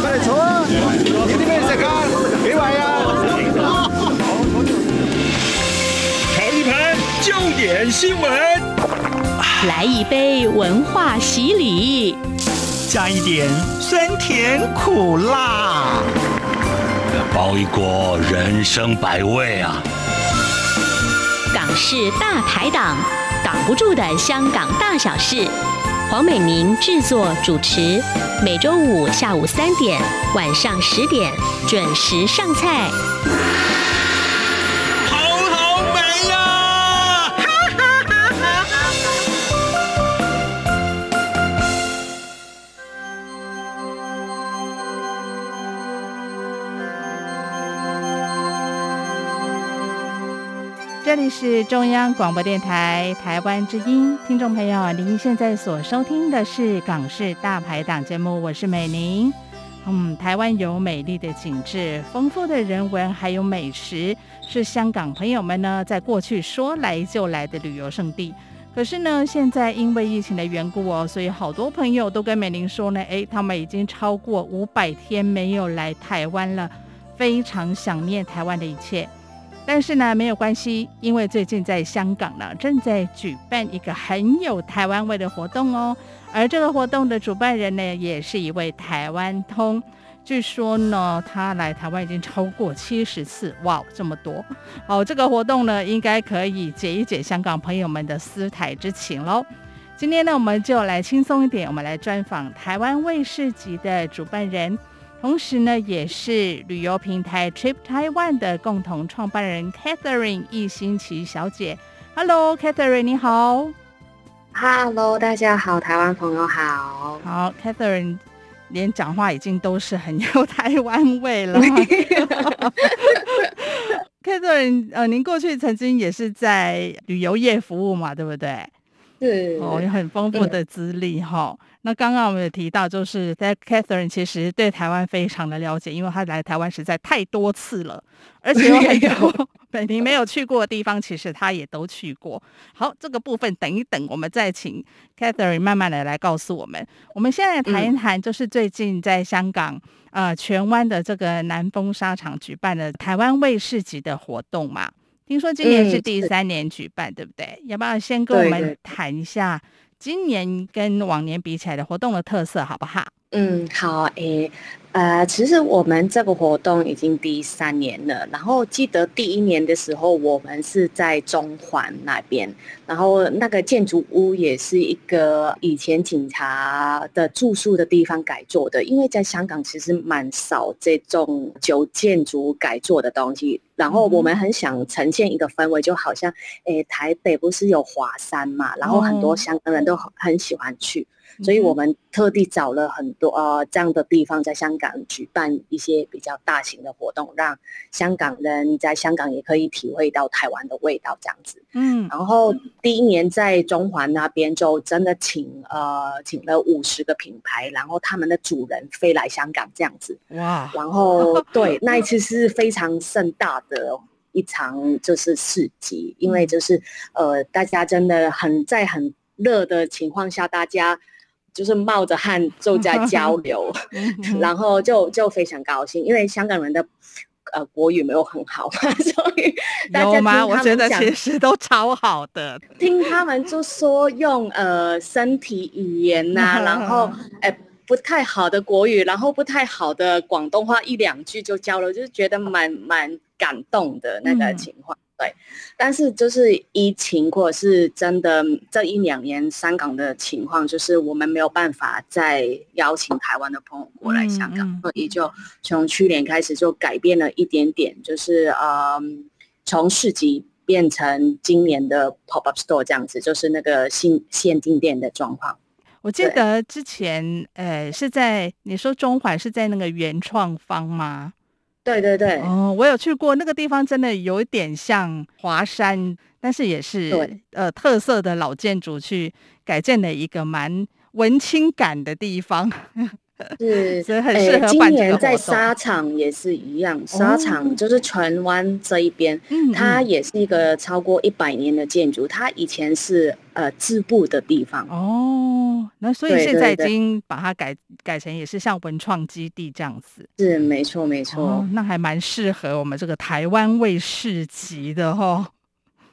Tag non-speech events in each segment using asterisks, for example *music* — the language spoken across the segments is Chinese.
快点坐啊！有啲咩食啊？几位啊？炒一盘焦点新闻，来一杯文化洗礼，加一点酸甜苦辣，包一锅人生百味啊！港式大排档，挡不住的香港大小事。黄美明制作主持，每周五下午三点、晚上十点准时上菜。是中央广播电台台湾之音，听众朋友，您现在所收听的是《港式大排档》节目，我是美玲。嗯，台湾有美丽的景致、丰富的人文，还有美食，是香港朋友们呢在过去说来就来的旅游胜地。可是呢，现在因为疫情的缘故哦，所以好多朋友都跟美玲说呢，诶，他们已经超过五百天没有来台湾了，非常想念台湾的一切。但是呢，没有关系，因为最近在香港呢，正在举办一个很有台湾味的活动哦。而这个活动的主办人呢，也是一位台湾通。据说呢，他来台湾已经超过七十次，哇，这么多！好，这个活动呢，应该可以解一解香港朋友们的思台之情喽。今天呢，我们就来轻松一点，我们来专访台湾卫视集的主办人。同时呢，也是旅游平台 Trip Taiwan 的共同创办人 Catherine 易欣琪小姐。Hello，Catherine，你好。Hello，大家好，台湾朋友好。好，Catherine，连讲话已经都是很有台湾味了。*laughs* Catherine，呃，您过去曾经也是在旅游业服务嘛，对不对？是。哦，有很丰富的资历哈。那刚刚我们也提到，就是在 Catherine 其实对台湾非常的了解，因为她来台湾实在太多次了，而且有很多美玲没有去过的地方，其实她也都去过。好，这个部分等一等，我们再请 Catherine 慢慢的来告诉我们。我们现在谈一谈，就是最近在香港呃荃湾的这个南丰沙场举办的台湾卫视级的活动嘛，听说今年是第三年举办，嗯、对不对？要不要先跟我们谈一下？今年跟往年比起来的活动的特色好不好？嗯，好，诶、欸，呃，其实我们这个活动已经第三年了。然后记得第一年的时候，我们是在中环那边，然后那个建筑物也是一个以前警察的住宿的地方改做的。因为在香港其实蛮少这种旧建筑改做的东西。然后我们很想呈现一个氛围，就好像，诶，台北不是有华山嘛，然后很多香港人都很很喜欢去，所以我们特地找了很多呃这样的地方，在香港举办一些比较大型的活动，让香港人在香港也可以体会到台湾的味道，这样子。嗯，然后第一年在中环那边就真的请呃请了五十个品牌，然后他们的主人飞来香港这样子。哇，然后 *laughs* 对，那一次是非常盛大的。一场就是市集，因为就是呃，大家真的很在很热的情况下，大家就是冒着汗 *laughs* 就在交流，*laughs* 然后就就非常高兴，因为香港人的呃国语没有很好，*laughs* 所以大家？我觉得其实都超好的，听他们就说用呃身体语言呐、啊，然后哎。呃不太好的国语，然后不太好的广东话，一两句就交流，就是觉得蛮蛮感动的那个情况。嗯、对，但是就是疫情或者是真的这一两年香港的情况，就是我们没有办法再邀请台湾的朋友过来香港，嗯嗯、所以就从去年开始就改变了一点点，就是嗯，从市集变成今年的 pop up store 这样子，就是那个新限定店的状况。我记得之前，呃，是在你说中环是在那个原创方吗？对对对。哦，我有去过那个地方，真的有一点像华山，但是也是对呃特色的老建筑去改建的一个蛮文青感的地方。*laughs* 是，所以很适合。今年在沙场也是一样，沙场就是荃湾这一边，哦、它也是一个超过一百年的建筑，它以前是呃织布的地方。哦，那所以现在已经把它改改成也是像文创基地这样子。是，没错没错、哦，那还蛮适合我们这个台湾卫视集的哈、哦。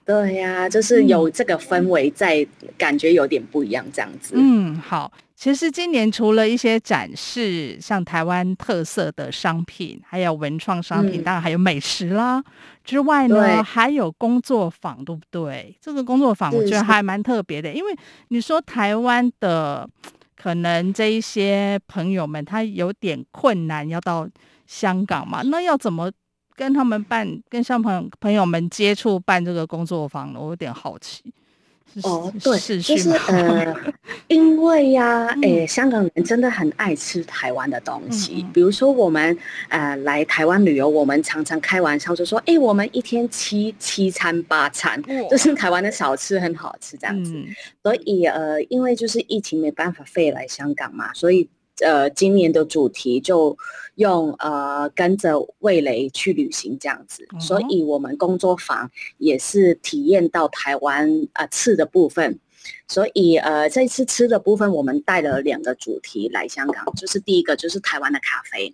对呀、啊，就是有这个氛围在，感觉有点不一样这样子。嗯，好。其实今年除了一些展示，像台湾特色的商品，还有文创商品，嗯、当然还有美食啦之外呢，对还有工作坊，对不对？这个工作坊我觉得还蛮特别的，因为你说台湾的可能这一些朋友们他有点困难要到香港嘛，那要怎么？跟他们办，跟像朋友朋友们接触办这个工作坊呢，我有点好奇。哦，对，就是呃，*laughs* 因为呀，诶、欸，香港人真的很爱吃台湾的东西。嗯、比如说我们呃来台湾旅游，我们常常开玩笑就说，哎、欸，我们一天七七餐八餐，哦、就是台湾的小吃很好吃这样子。嗯、所以呃，因为就是疫情没办法飞来香港嘛，所以。呃，今年的主题就用呃跟着味蕾去旅行这样子，嗯、所以我们工作坊也是体验到台湾啊、呃、吃的部分，所以呃这一次吃的部分我们带了两个主题来香港，就是第一个就是台湾的咖啡，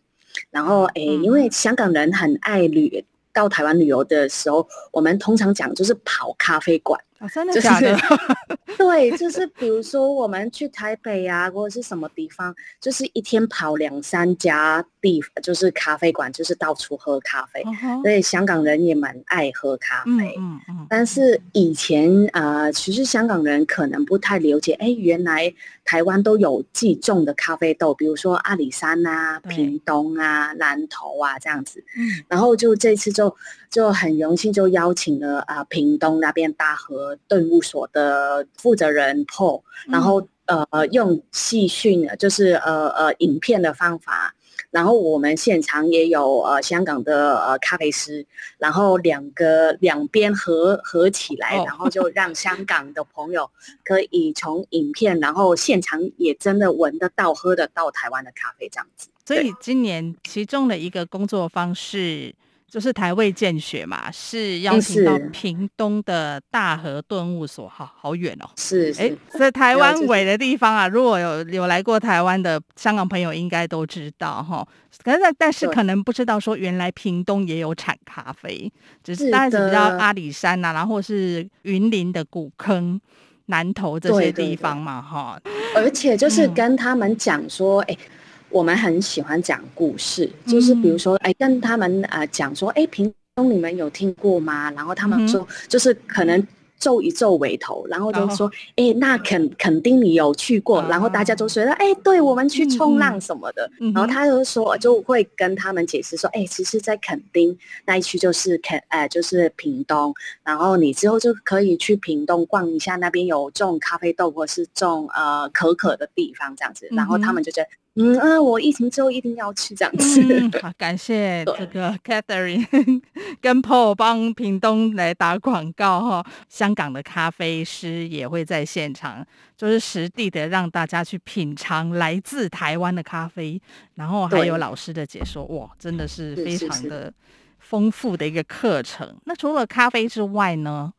然后诶，嗯、因为香港人很爱旅到台湾旅游的时候，我们通常讲就是跑咖啡馆。啊、真的假的？*laughs* 对，就是比如说我们去台北啊，或者是什么地方，就是一天跑两三家地，就是咖啡馆，就是到处喝咖啡。Uh huh. 所以香港人也蛮爱喝咖啡。嗯嗯嗯、但是以前啊、呃，其实香港人可能不太了解，哎，原来台湾都有自己种的咖啡豆，比如说阿里山啊、屏东啊、南投啊这样子。嗯。然后就这次就就很荣幸，就邀请了啊、呃，屏东那边大和。顿悟所的负责人 Paul，然后呃用戏讯，就是呃呃影片的方法，然后我们现场也有呃香港的呃咖啡师，然后两个两边合合起来，然后就让香港的朋友可以从影片，然后现场也真的闻得到、喝得到台湾的咖啡这样子。所以今年其中的一个工作方式。就是台味见学嘛，是邀请到屏东的大和顿悟所，好好远哦。是，哎，在台湾尾的地方啊，如果有有来过台湾的香港朋友，应该都知道哈。可是，但是可能不知道说，原来屏东也有产咖啡，只是大家只知道阿里山呐、啊，然后是云林的古坑、南投这些地方嘛，哈。而且就是跟他们讲说，哎、嗯。我们很喜欢讲故事，就是比如说，哎，跟他们呃讲说，哎，屏东你们有听过吗？然后他们说，就是可能皱一皱眉头，然后就说，哎，那肯肯定你有去过。然后大家都觉得，哎，对，我们去冲浪什么的。然后他就说，就会跟他们解释说，哎，其实，在垦丁那一区就是垦，呃，就是屏东。然后你之后就可以去屏东逛一下，那边有种咖啡豆或是种呃可可的地方这样子。然后他们就觉得。嗯啊，我疫情之后一定要去这样子。嗯、好，*laughs* 感谢这个 Catherine *laughs* 跟 Paul 帮屏东来打广告哈。香港的咖啡师也会在现场，就是实地的让大家去品尝来自台湾的咖啡，然后还有老师的解说，哇，真的是非常的丰富的一个课程。是是是，那除了咖啡之外呢？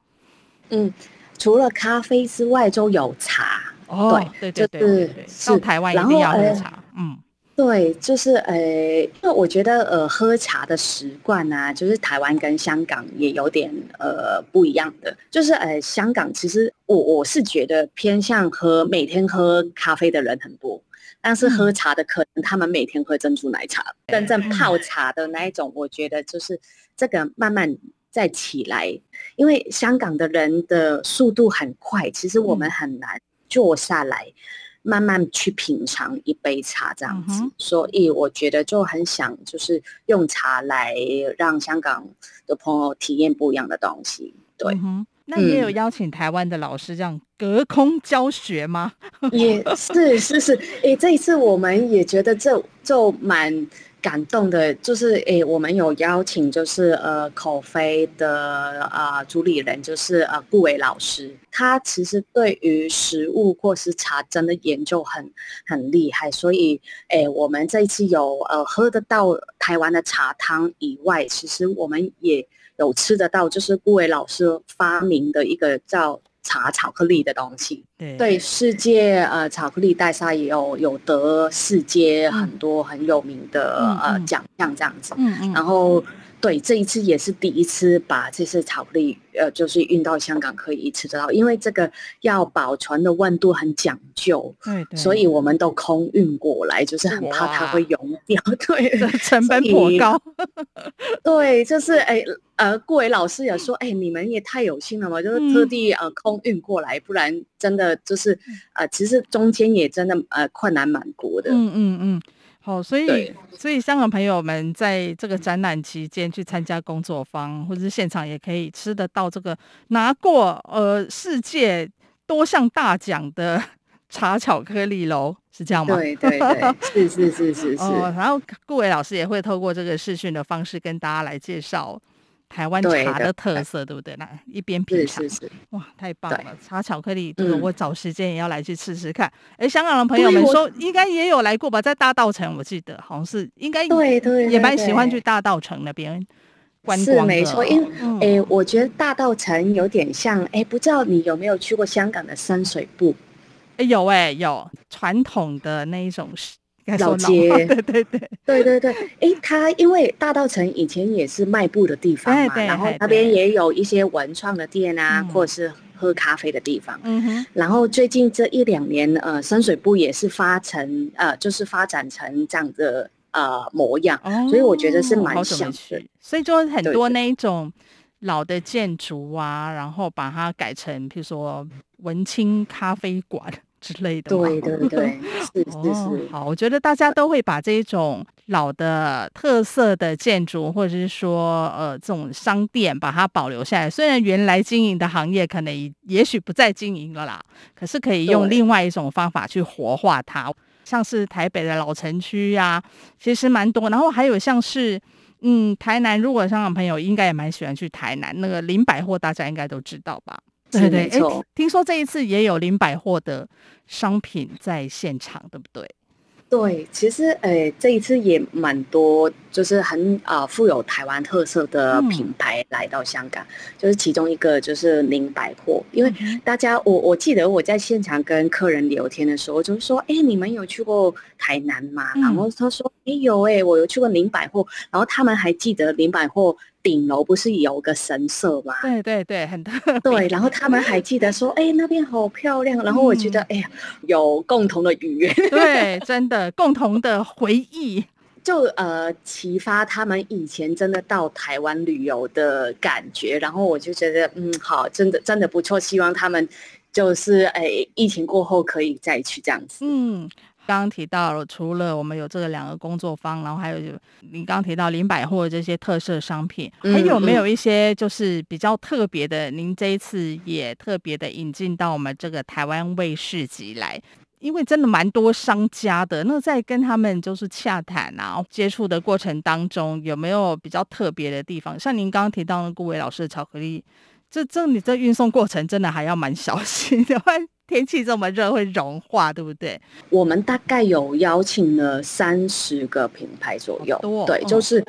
嗯，除了咖啡之外，就有茶。哦，对对对对对，到台湾一定要喝茶。嗯，对，就是呃，因为我觉得呃，喝茶的习惯啊，就是台湾跟香港也有点呃不一样的。就是呃，香港其实我我是觉得偏向喝每天喝咖啡的人很多，但是喝茶的可能他们每天喝珍珠奶茶，真正泡茶的那一种，我觉得就是这个慢慢再起来，因为香港的人的速度很快，其实我们很难。坐下来，慢慢去品尝一杯茶，这样子。嗯、所以我觉得就很想，就是用茶来让香港的朋友体验不一样的东西。对，嗯、那也有邀请台湾的老师这样隔空教学吗？也是是是，诶、欸，这一次我们也觉得这就蛮。感动的，就是诶，我们有邀请，就是呃，口飞的啊、主理人，就是呃顾伟老师，他其实对于食物或是茶真的研究很很厉害，所以诶，我们这一次有呃喝得到台湾的茶汤以外，其实我们也有吃得到，就是顾伟老师发明的一个叫。茶巧克力的东西，对，对世界呃巧克力大赛也有有得世界很多很有名的、嗯、呃奖项这样子，嗯嗯，然后。对，这一次也是第一次把这些巧克力，呃，就是运到香港可以吃得到，因为这个要保存的温度很讲究，对，对，所以我们都空运过来，就是很怕它会融掉，*laughs* 对，成本颇高。对，就是哎，呃，顾伟老师也说，哎，你们也太有心了嘛，就是特地呃空运过来，不然真的就是呃，其实中间也真的呃困难蛮多的。嗯嗯嗯。好，所以所以香港朋友们在这个展览期间去参加工作坊，或者是现场也可以吃得到这个拿过呃世界多项大奖的 *laughs* 茶巧克力喽，是这样吗？对对对，是是是是是。*laughs* 哦，然后顾伟老师也会透过这个视讯的方式跟大家来介绍。台湾茶的特色，对，对不对？那一边品尝，是是是哇，太棒了！茶巧克力，这个我找时间也要来去试试看。哎、嗯，香港的朋友们说应该也有来过吧，在大道城，我记得好像是应该对对，也蛮喜欢去大道城那边观光的。是没错，因为哎、嗯，我觉得大道城有点像哎，不知道你有没有去过香港的深水埗？哎，有哎有传统的那一种老街，对对对对对对，哎，它因为大道城以前也是卖布的地方嘛，对对，然后那边也有一些文创的店啊，或者是喝咖啡的地方。嗯哼。然后最近这一两年，呃，深水埗也是发成呃，就是发展成这样的呃模样，哦，所以我觉得是蛮想的。所以就很多那一种老的建筑啊，然后把它改成，譬如说文青咖啡馆。之类的，对对对，*laughs* 是是是、哦。好，我觉得大家都会把这一种老的特色的建筑，或者是说呃这种商店，把它保留下来。虽然原来经营的行业可能也许不再经营了啦，可是可以用另外一种方法去活化它。像是台北的老城区呀、啊，其实蛮多。然后还有像是嗯台南，如果香港朋友应该也蛮喜欢去台南那个林百货，大家应该都知道吧？对对，哎，听说这一次也有林百货的商品在现场，对不对？对，其实，诶，这一次也蛮多，就是很啊、呃、富有台湾特色的品牌来到香港，嗯、就是其中一个就是林百货，因为大家，我我记得我在现场跟客人聊天的时候，就是说，哎，你们有去过台南吗？嗯、然后他说，哎，有哎，我有去过林百货，然后他们还记得林百货。顶楼不是有个神社吗？对对对，很特别。对，然后他们还记得说，哎、欸，那边好漂亮。然后我觉得，哎、嗯、呀，有共同的语言。对，真的共同的回忆，*laughs* 就呃启发他们以前真的到台湾旅游的感觉。然后我就觉得，嗯，好，真的真的不错。希望他们就是哎、欸，疫情过后可以再去这样子。嗯。刚刚提到了，除了我们有这个两个工作坊，然后还有就你刚刚提到林百货这些特色商品，还有没有一些就是比较特别的？您这一次也特别的引进到我们这个台湾卫视集来，因为真的蛮多商家的。那在跟他们就是洽谈啊、接触的过程当中，有没有比较特别的地方？像您刚刚提到的顾伟老师的巧克力，这这你这运送过程真的还要蛮小心的。*laughs* 天气这么热会融化，对不对？我们大概有邀请了三十个品牌左右，哦、对，就是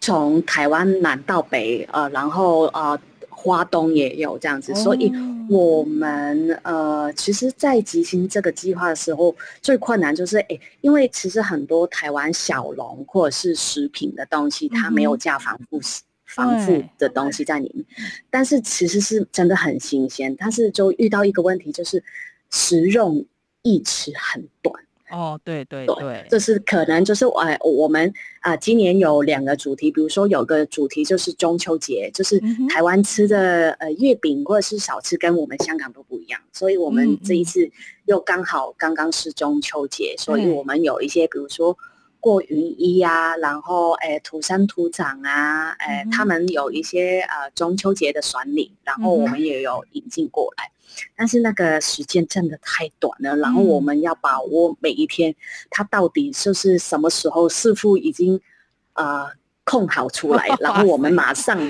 从台湾南到北，呃，然后呃，花东也有这样子，哦、所以我们呃，其实，在执行这个计划的时候，最困难就是，哎，因为其实很多台湾小农或者是食品的东西，它没有加防腐剂。嗯防腐的东西在里面，但是其实是真的很新鲜，但是就遇到一个问题，就是食用一尺很短。哦，对对对，对，就是可能就是呃，我们啊、呃，今年有两个主题，比如说有个主题就是中秋节，就是台湾吃的呃月饼或者是小吃跟我们香港都不一样，所以我们这一次又刚好刚刚是中秋节，所以我们有一些比如说。过云衣啊，然后诶，土生土长啊，诶、嗯，他们有一些呃中秋节的选礼，然后我们也有引进过来，嗯，但是那个时间真的太短了，然后我们要把握每一天，它到底就是什么时候师傅已经呃控好出来，然后我们马上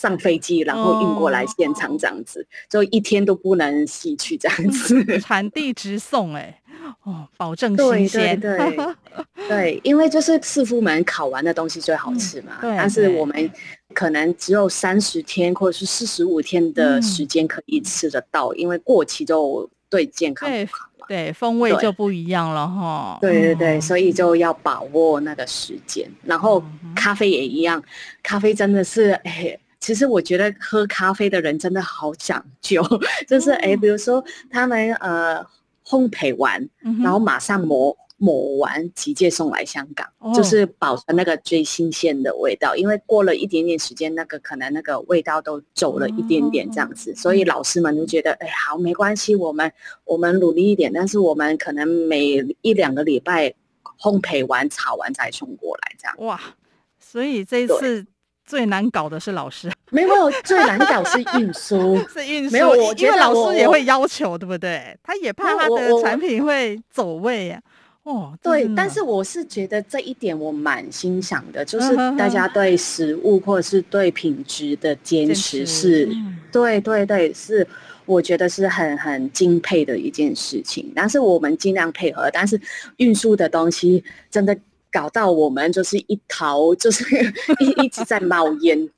上飞机，然后运过来现场这样子，就一天都不能洗去这样子，产地直送哎、欸。哦，保证新鲜。对对对，*laughs* 对，因为就是师傅们烤完的东西最好吃嘛。嗯、但是我们可能只有三十天或者是四十五天的时间可以吃得到，嗯、因为过期就对健康不好嘛。对，对，风味就不一样了哈。对对对，所以就要把握那个时间。然后咖啡也一样，咖啡真的是哎，其实我觉得喝咖啡的人真的好讲究，就是哎，比如说他们呃。烘焙完，然后马上磨抹完，直接送来香港，哦、就是保存那个最新鲜的味道。因为过了一点点时间，那个可能那个味道都走了一点点这样子，哦、所以老师们就觉得，哎，好，没关系，我们我们努力一点，但是我们可能每一两个礼拜烘焙完、炒完再送过来这样。哇，所以这一次。最难搞的是老师，没有，最难搞是运输，*laughs* 是运输。没有，我觉得老师也会要求，对不对？他也怕他的产品会走位呀。哦，对，但是我是觉得这一点我蛮欣赏的，就是大家对食物或者是对品质的坚持是，对对对，是我觉得是很很敬佩的一件事情。但是我们尽量配合，但是运输的东西真的。搞到我们就是一头，就是 *laughs* 一一直在冒烟。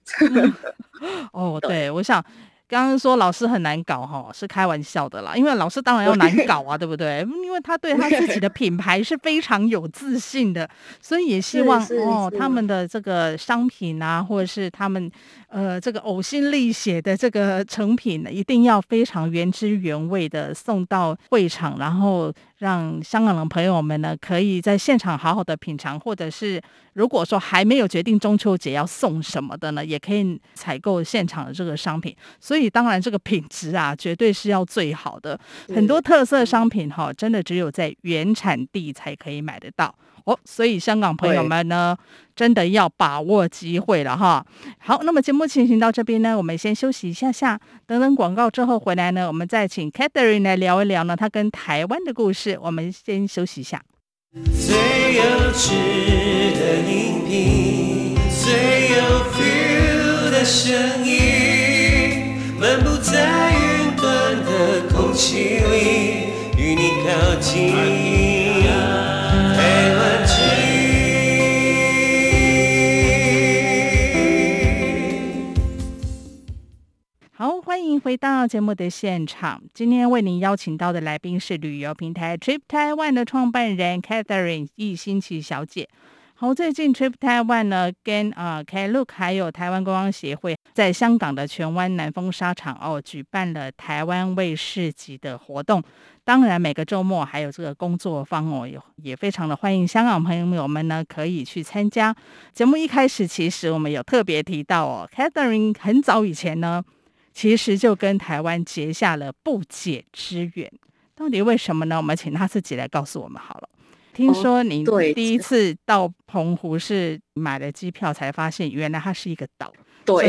*laughs* 哦，对，我想。刚刚说老师很难搞哈，是开玩笑的啦，因为老师当然要难搞啊，对不对？*laughs* 因为他对他自己的品牌是非常有自信的，所以也希望哦，他们的这个商品啊，或者是他们呃这个呕心沥血的这个成品呢，一定要非常原汁原味的送到会场，然后让香港的朋友们呢可以在现场好好的品尝，或者是如果说还没有决定中秋节要送什么的呢，也可以采购现场的这个商品，所以。当然，这个品质啊，绝对是要最好的。很多特色商品哈、哦，真的只有在原产地才可以买得到哦。所以，香港朋友们呢，真的要把握机会了哈。好，那么节目进行到这边呢，我们先休息一下下，等等广告之后回来呢，我们再请 Catherine 来聊一聊呢，她跟台湾的故事。我们先休息一下。最有趣的音频，最有 feel 的声音。漫步在云端的空气里，与你靠近。迎回到节目的现场。今天为您邀请到的来宾是旅游平台 Trip Taiwan 的创办人 Catherine 易欣琪小姐。好，最近 Trip Taiwan 呢，跟啊 Klook 还有台湾观光协会。在香港的荃湾南丰沙场哦，举办了台湾卫视级的活动。当然，每个周末还有这个工作坊哦，也也非常的欢迎香港朋友们呢可以去参加。节目一开始，其实我们有特别提到哦，Catherine 很早以前呢，其实就跟台湾结下了不解之缘。到底为什么呢？我们请他自己来告诉我们好了。听说你第一次到澎湖是买了机票，才发现原来它是一个岛。对，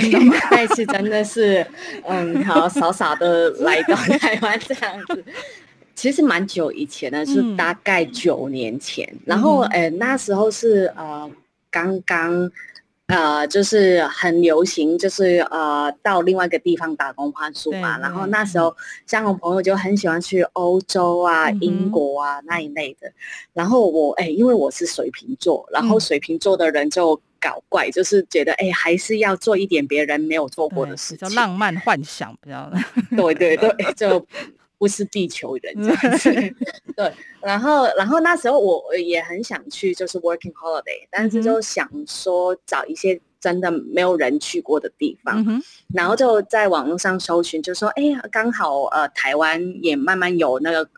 那次真的是，嗯，好傻傻的来到 *laughs* 台湾这样子。其实蛮久以前的，是大概九年前。嗯、然后，哎、欸，那时候是呃，刚刚呃，就是很流行，就是呃，到另外一个地方打工换宿嘛。然后那时候，香港朋友就很喜欢去欧洲啊、嗯、英国啊那一类的。然后我，哎、欸，因为我是水瓶座，然后水瓶座的人就。搞怪就是觉得哎、欸，还是要做一点别人没有做过的事情，比较浪漫幻想，比较对对对，*laughs* 就不是地球人这样子。*laughs* 对，然后然后那时候我也很想去，就是 working holiday，但是就想说找一些真的没有人去过的地方，嗯、然后就在网络上搜寻，就说哎呀，刚好呃台湾也慢慢有那个。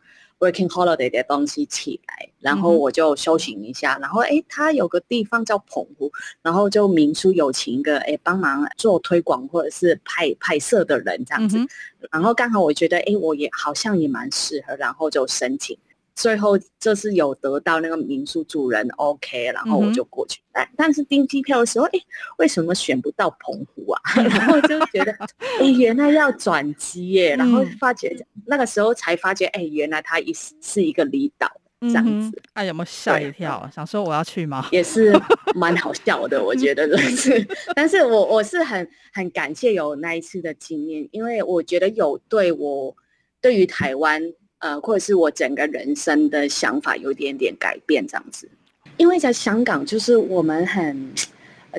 Working holiday 的东西起来，然后我就修行一下，嗯、然后哎，他有个地方叫澎湖，然后就民宿有请一个哎帮忙做推广或者是拍拍摄的人这样子，嗯、然后刚好我觉得哎，我也好像也蛮适合，然后就申请。最后就是有得到那个民宿主人 OK，然后我就过去。但、嗯、但是订机票的时候，哎，为什么选不到澎湖啊？*laughs* 然后就觉得，*laughs* 哎，原来要转机耶。然后发觉那个时候才发觉，哎，原来它一是一个离岛。这样子。哎、嗯，有没有吓一跳？想说我要去吗？也是蛮好笑的，我觉得 *laughs* 就是。但是我我是很很感谢有那一次的经验，因为我觉得有对我对于台湾呃，或者是我整个人生的想法有一点点改变这样子。因为在香港，就是我们很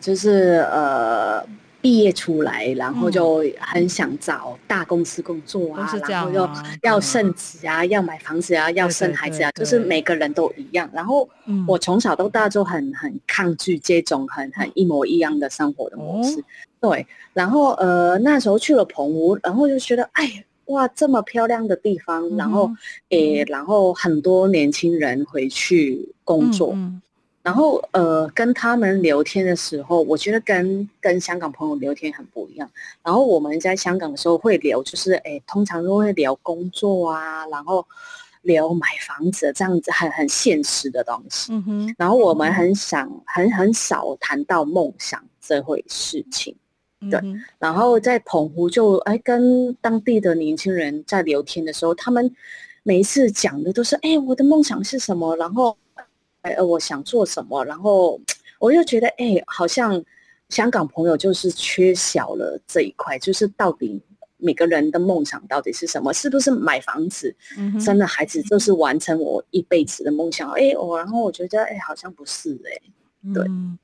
就是呃。毕业出来，然后就很想找大公司工作啊，嗯、然后又要升职啊，嗯、要买房子啊，要生孩子啊，对对对，就是每个人都一样。然后我从小到大就很很抗拒这种很很一模一样的生活的模式。哦、对，然后呃那时候去了澎湖，然后就觉得哎哇这么漂亮的地方，嗯、然后诶、欸、然后很多年轻人回去工作。然后，呃，跟他们聊天的时候，我觉得跟跟香港朋友聊天很不一样。然后我们在香港的时候会聊，就是诶，通常都会聊工作啊，然后聊买房子这样子很很现实的东西。嗯哼。然后我们很想很很少谈到梦想这回事情。对。然后在澎湖就哎跟当地的年轻人在聊天的时候，他们每一次讲的都是哎我的梦想是什么，然后。哎，我想做什么，然后我就觉得，哎、欸，好像香港朋友就是缺少了这一块，就是到底每个人的梦想到底是什么？是不是买房子、生了孩子就是完成我一辈子的梦想？哎、欸，我然后我觉得，哎、欸，好像不是、欸，哎，对、嗯，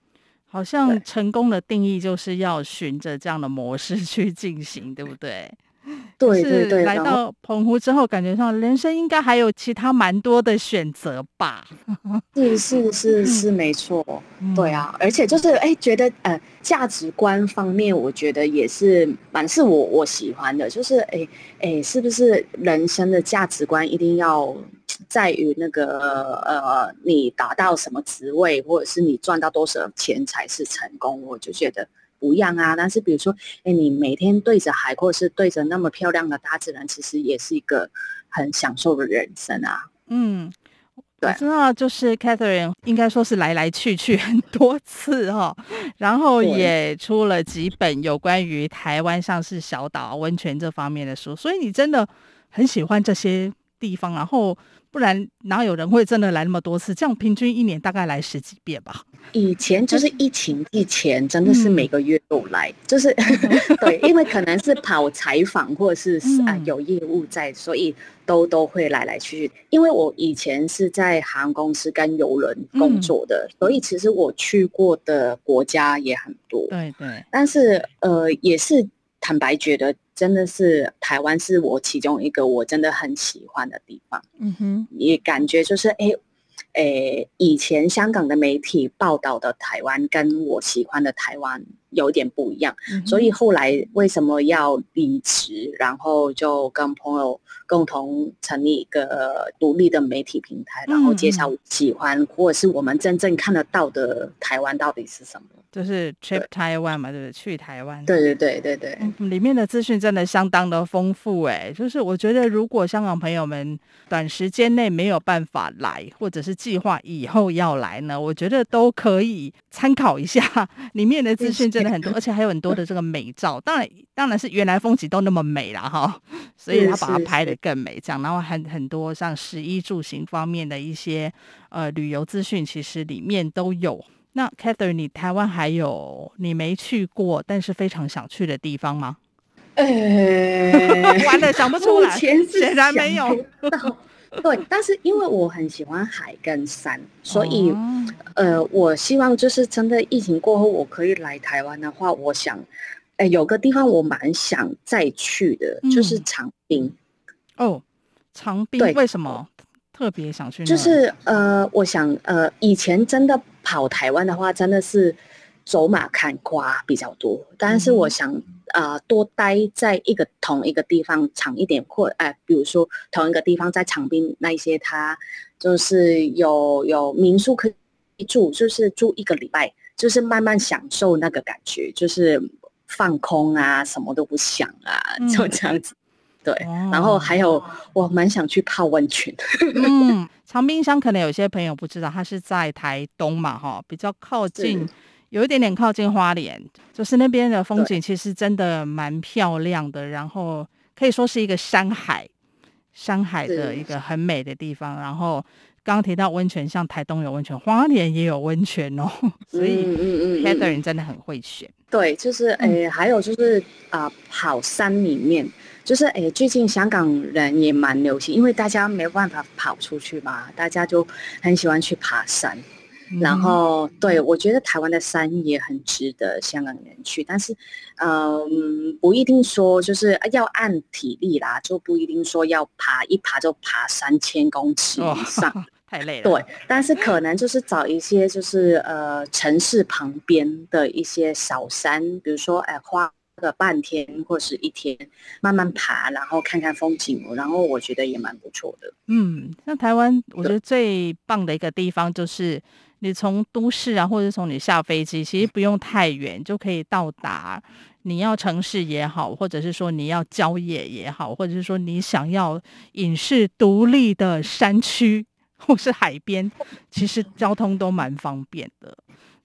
好像成功的定义就是要循着这样的模式去进行，对不对？*laughs* 对对对，来到澎湖之后，感觉上人生应该还有其他蛮多的选择吧？*laughs* 是是是是，没错，对啊，而且就是哎，觉得呃，价值观方面，我觉得也是蛮是我我喜欢的，就是哎哎，是不是人生的价值观一定要在于那个呃，你达到什么职位，或者是你赚到多少钱才是成功？我就觉得。不一样啊，但是比如说，哎，你每天对着海，或者是对着那么漂亮的大自然，其实也是一个很享受的人生啊。嗯，我知道，就是 Catherine 应该说是来来去去很多次哈、*laughs* 哦，然后也出了几本有关于台湾上是小岛温泉这方面的书，所以你真的很喜欢这些地方，然后。不然哪有人会真的来那么多次？这样平均一年大概来十几遍吧。以前就是疫情以前，真的是每个月都来，嗯、就 *laughs* 是对，因为可能是跑采访或者是 *laughs* 啊有业务在，所以都都会来来去去。因为我以前是在航空公司跟邮轮工作的，嗯、所以其实我去过的国家也很多。对对，但是呃，也是坦白觉得。真的是台湾是我其中一个我真的很喜欢的地方，嗯哼，也感觉就是哎哎，以前香港的媒体报道的台湾跟我喜欢的台湾有点不一样，嗯，所以后来为什么要离职，然后就跟朋友共同成立一个独立的媒体平台，然后介绍喜欢，嗯，或者是我们真正看得到的台湾到底是什么。就是 trip 台湾嘛，对不对？去台湾。对对对对对，嗯，里面的资讯真的相当的丰富哎。就是我觉得，如果香港朋友们短时间内没有办法来，或者是计划以后要来呢，我觉得都可以参考一下。里面的资讯真的很多，而且还有很多的这个美照。当然，当然是原来风景都那么美了哈，*laughs* 所以他把它拍得更美。这样，然后很很多像食衣住行方面的一些呃旅游资讯，其实里面都有。那 Catherine，你台湾还有你没去过但是非常想去的地方吗？呃、欸，完了想不出来，显然没有。*laughs* *laughs* 对，但是因为我很喜欢海跟山，所以、哦、呃，我希望就是真的疫情过后我可以来台湾的话，我想，哎、欸，有个地方我蛮想再去的，嗯、就是长滨。哦，长滨，对为什么？特别想去，就是呃，我想呃，以前真的跑台湾的话，真的是走马看花比较多。但是我想呃，多待在一个同一个地方长一点，或哎、呃，比如说同一个地方在长滨那一些，它就是有有民宿可以住，就是住一个礼拜，就是慢慢享受那个感觉，就是放空啊，什么都不想啊，就这样子。嗯对，然后还有我蛮想去泡温泉。嗯，长滨乡可能有些朋友不知道，它是在台东嘛，哈，比较靠近，*laughs* 是有一点点靠近花莲，就是那边的风景其实真的蛮漂亮的，然后可以说是一个山海，山海的一个很美的地方，然后刚刚提到温泉，像台东有温泉，花莲也有温泉哦，*laughs* 所以嗯嗯嗯，Catherine 真的很会选。对，就是诶、欸，还有就是啊、呃，跑山里面，就是诶、欸，最近香港人也蛮流行，因为大家没有办法跑出去嘛，大家就很喜欢去爬山。然后，对，我觉得台湾的山也很值得香港人去，但是，嗯，不一定说就是要按体力啦，就不一定说要爬一爬就爬三千公尺以上，哦，*laughs* 太累了。对，但是可能就是找一些就是呃城市旁边的一些小山，比如说哎花个半天或是一天慢慢爬，然后看看风景，然后我觉得也蛮不错的。嗯，那台湾我觉得最棒的一个地方就是。你从都市啊，或者从你下飞机，其实不用太远就可以到达。你要城市也好，或者是说你要郊野也好，或者是说你想要隐士独立的山区或是海边，其实 *laughs* 交通都蛮方便的。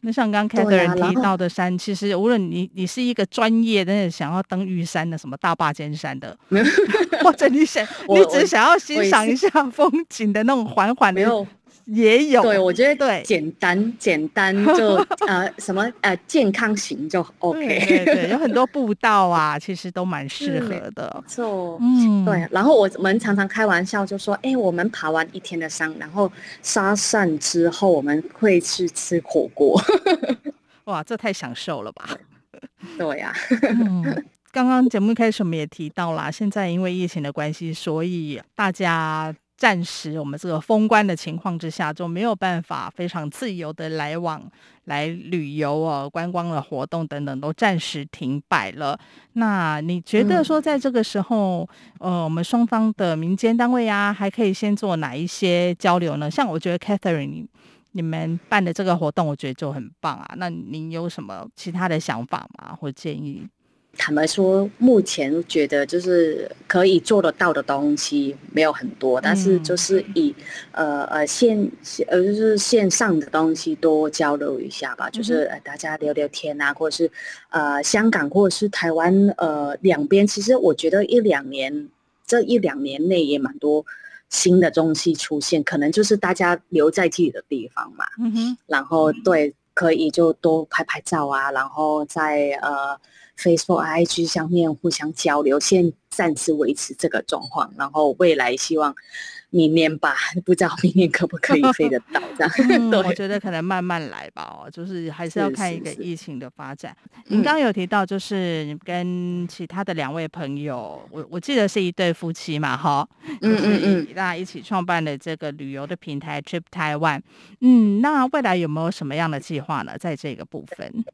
那像刚刚 Catherine 提到的山，其实无论你你是一个专业的想要登玉山的，什么大坝尖山的，或者你想你只想要欣赏一下风景的那种缓缓的。也有，对，我觉得对，简单简单 *laughs* 就呃什么呃健康型就 OK，对，对对，有很多步道啊，*laughs* 其实都蛮适合的。错，嗯，对。然后我们常常开玩笑就说，哎，我们爬完一天的山，然后沙散之后，我们会去吃火锅。*laughs* 哇，这太享受了吧？对呀、啊。嗯，刚刚节目一开始我们也提到啦，现在因为疫情的关系，所以大家。暂时我们这个封关的情况之下，就没有办法非常自由的来往来旅游哦，观光的活动等等都暂时停摆了。那你觉得说在这个时候，嗯、呃，我们双方的民间单位啊，还可以先做哪一些交流呢？像我觉得 Catherine 你你们办的这个活动，我觉得就很棒啊。那您有什么其他的想法吗？或建议？坦白说，目前觉得就是可以做得到的东西没有很多，但是就是以呃呃线呃就是线上的东西多交流一下吧，就是呃大家聊聊天啊，或者是呃香港或者是台湾呃两边，其实我觉得一两年这一两年内也蛮多新的东西出现，可能就是大家留在自己的地方嘛，然后对，可以就多拍拍照啊，然后再呃。Facebook、IG 上面互相交流，先暂时维持这个状况，然后未来希望明年吧，不知道明年可不可以飞得到这样。嗯、*laughs* 我觉得可能慢慢来吧，哦，就是还是要看一个疫情的发展。您刚刚有提到，就是你跟其他的两位朋友，嗯、我我记得是一对夫妻嘛，哈，嗯嗯嗯，大家一起创办的这个旅游的平台 Trip Taiwan。嗯，那未来有没有什么样的计划呢？在这个部分？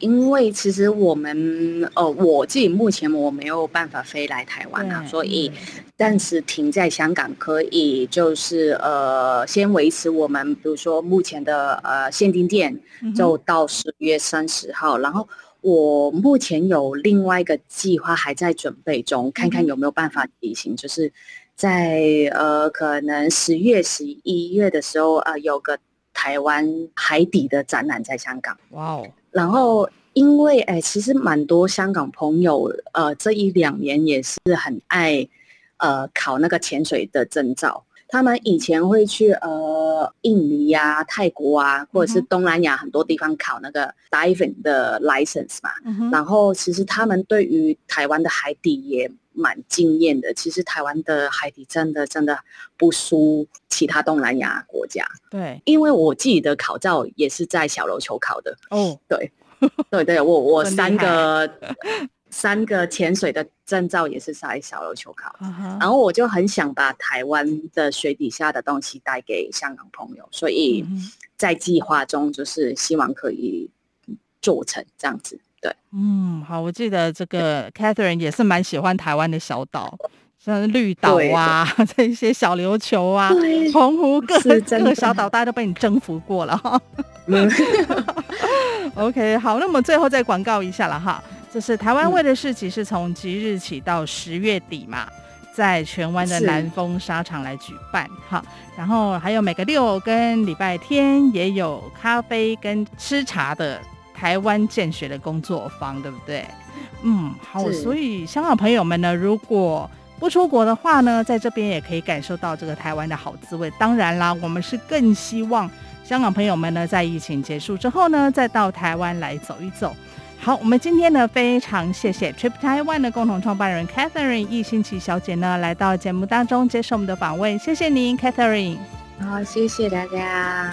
因为其实我们呃，我自己目前我没有办法飞来台湾啊，所以暂时停在香港，可以就是呃，先维持我们比如说目前的呃限定店，就到十月三十号。然后我目前有另外一个计划还在准备中，看看有没有办法举行，就是在呃可能十月十一月的时候呃有个台湾海底的展览在香港。哇哦！然后，因为哎，其实蛮多香港朋友，呃，这一两年也是很爱，呃，考那个潜水的证照。他们以前会去呃印尼呀、啊、泰国啊，或者是东南亚很多地方考那个 diving 的 license 嘛。嗯、然后，其实他们对于台湾的海底也蛮惊艳的。其实台湾的海底真的真的不输其他东南亚国家。对，因为我自己的考照也是在小琉球考的。哦，对，对对，我我 *laughs* 三个。*laughs* 三个潜水的证照也是在小琉球考，uh huh. 然后我就很想把台湾的水底下的东西带给香港朋友，所以在计划中就是希望可以做成这样子。对，嗯，好，我记得这个 Catherine 也是蛮喜欢台湾的小岛，像绿岛啊，*laughs* 这一些小琉球啊，对澎湖各各个小岛，大家都被你征服过了哈。*laughs* *laughs* OK，好，那我们最后再广告一下了哈。就是台湾味的市集是从即日起到十月底嘛，在荃湾的南丰沙场来举办哈，然后还有每个六跟礼拜天也有咖啡跟吃茶的台湾见学的工作坊，对不对？嗯，好，所以香港朋友们呢，如果不出国的话呢，在这边也可以感受到这个台湾的好滋味。当然啦，我们是更希望香港朋友们呢，在疫情结束之后呢，再到台湾来走一走。好，我们今天呢，非常谢谢 Trip Taiwan 的共同创办人 Catherine 易欣琪小姐呢，来到节目当中接受我们的访问。谢谢您，Catherine。好，谢谢大家。